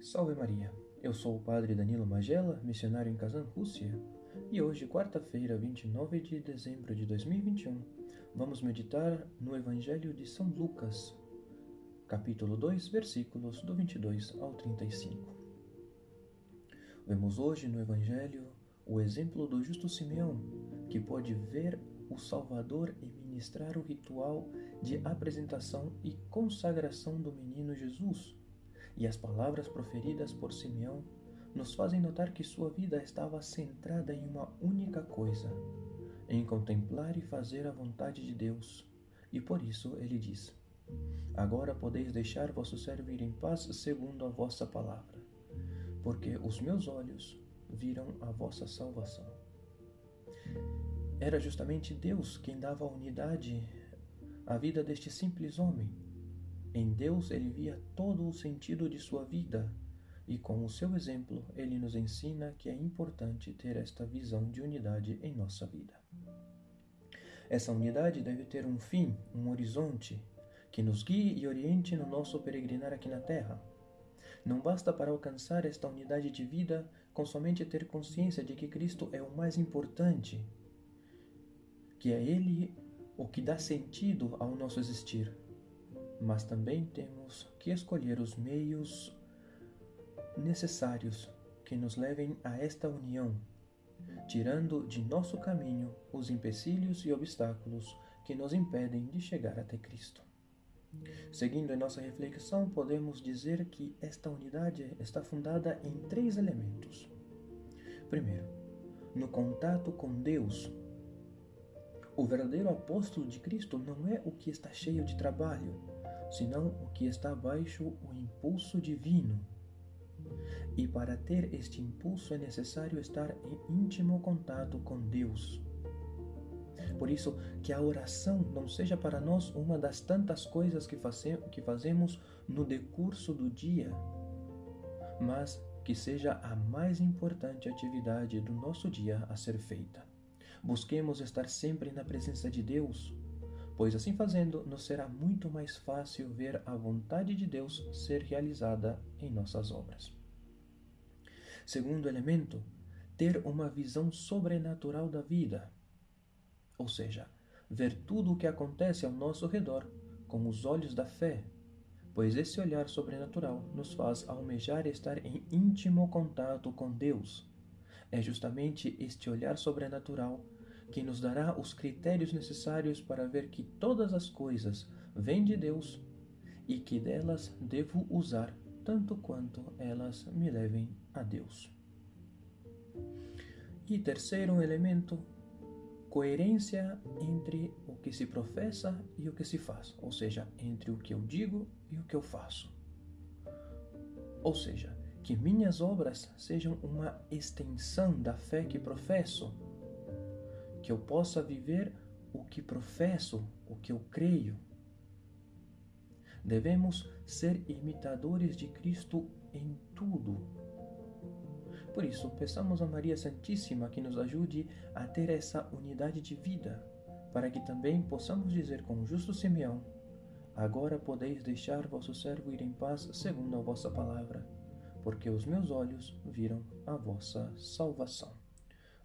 Salve Maria! Eu sou o Padre Danilo Magela, missionário em Kazan, Rússia, e hoje, quarta-feira, 29 de dezembro de 2021, vamos meditar no Evangelho de São Lucas, capítulo 2, versículos do 22 ao 35. Vemos hoje no Evangelho o exemplo do justo Simeão, que pode ver o Salvador e ministrar o ritual de apresentação e consagração do menino Jesus. E as palavras proferidas por Simeão nos fazem notar que sua vida estava centrada em uma única coisa, em contemplar e fazer a vontade de Deus. E por isso ele diz: Agora podeis deixar vosso servo ir em paz segundo a vossa palavra, porque os meus olhos viram a vossa salvação. Era justamente Deus quem dava unidade à vida deste simples homem. Em Deus ele via todo o sentido de sua vida e com o seu exemplo ele nos ensina que é importante ter esta visão de unidade em nossa vida. Essa unidade deve ter um fim, um horizonte, que nos guie e oriente no nosso peregrinar aqui na Terra. Não basta para alcançar esta unidade de vida com somente ter consciência de que Cristo é o mais importante que é Ele o que dá sentido ao nosso existir. Mas também temos que escolher os meios necessários que nos levem a esta união, tirando de nosso caminho os empecilhos e obstáculos que nos impedem de chegar até Cristo. Seguindo em nossa reflexão, podemos dizer que esta unidade está fundada em três elementos. Primeiro, no contato com Deus, o verdadeiro apóstolo de Cristo não é o que está cheio de trabalho, senão o que está abaixo o impulso divino. E para ter este impulso é necessário estar em íntimo contato com Deus. Por isso, que a oração não seja para nós uma das tantas coisas que, que fazemos no decurso do dia, mas que seja a mais importante atividade do nosso dia a ser feita. Busquemos estar sempre na presença de Deus, pois assim fazendo nos será muito mais fácil ver a vontade de Deus ser realizada em nossas obras. Segundo elemento, ter uma visão sobrenatural da vida, ou seja, ver tudo o que acontece ao nosso redor com os olhos da fé, pois esse olhar sobrenatural nos faz almejar estar em íntimo contato com Deus é justamente este olhar sobrenatural que nos dará os critérios necessários para ver que todas as coisas vêm de Deus e que delas devo usar tanto quanto elas me levem a Deus. E terceiro elemento, coerência entre o que se professa e o que se faz, ou seja, entre o que eu digo e o que eu faço. Ou seja, que minhas obras sejam uma extensão da fé que professo, que eu possa viver o que professo, o que eu creio. Devemos ser imitadores de Cristo em tudo. Por isso, peçamos a Maria Santíssima que nos ajude a ter essa unidade de vida, para que também possamos dizer com o justo Simeão: Agora podeis deixar vosso servo ir em paz segundo a vossa palavra porque os meus olhos viram a vossa salvação.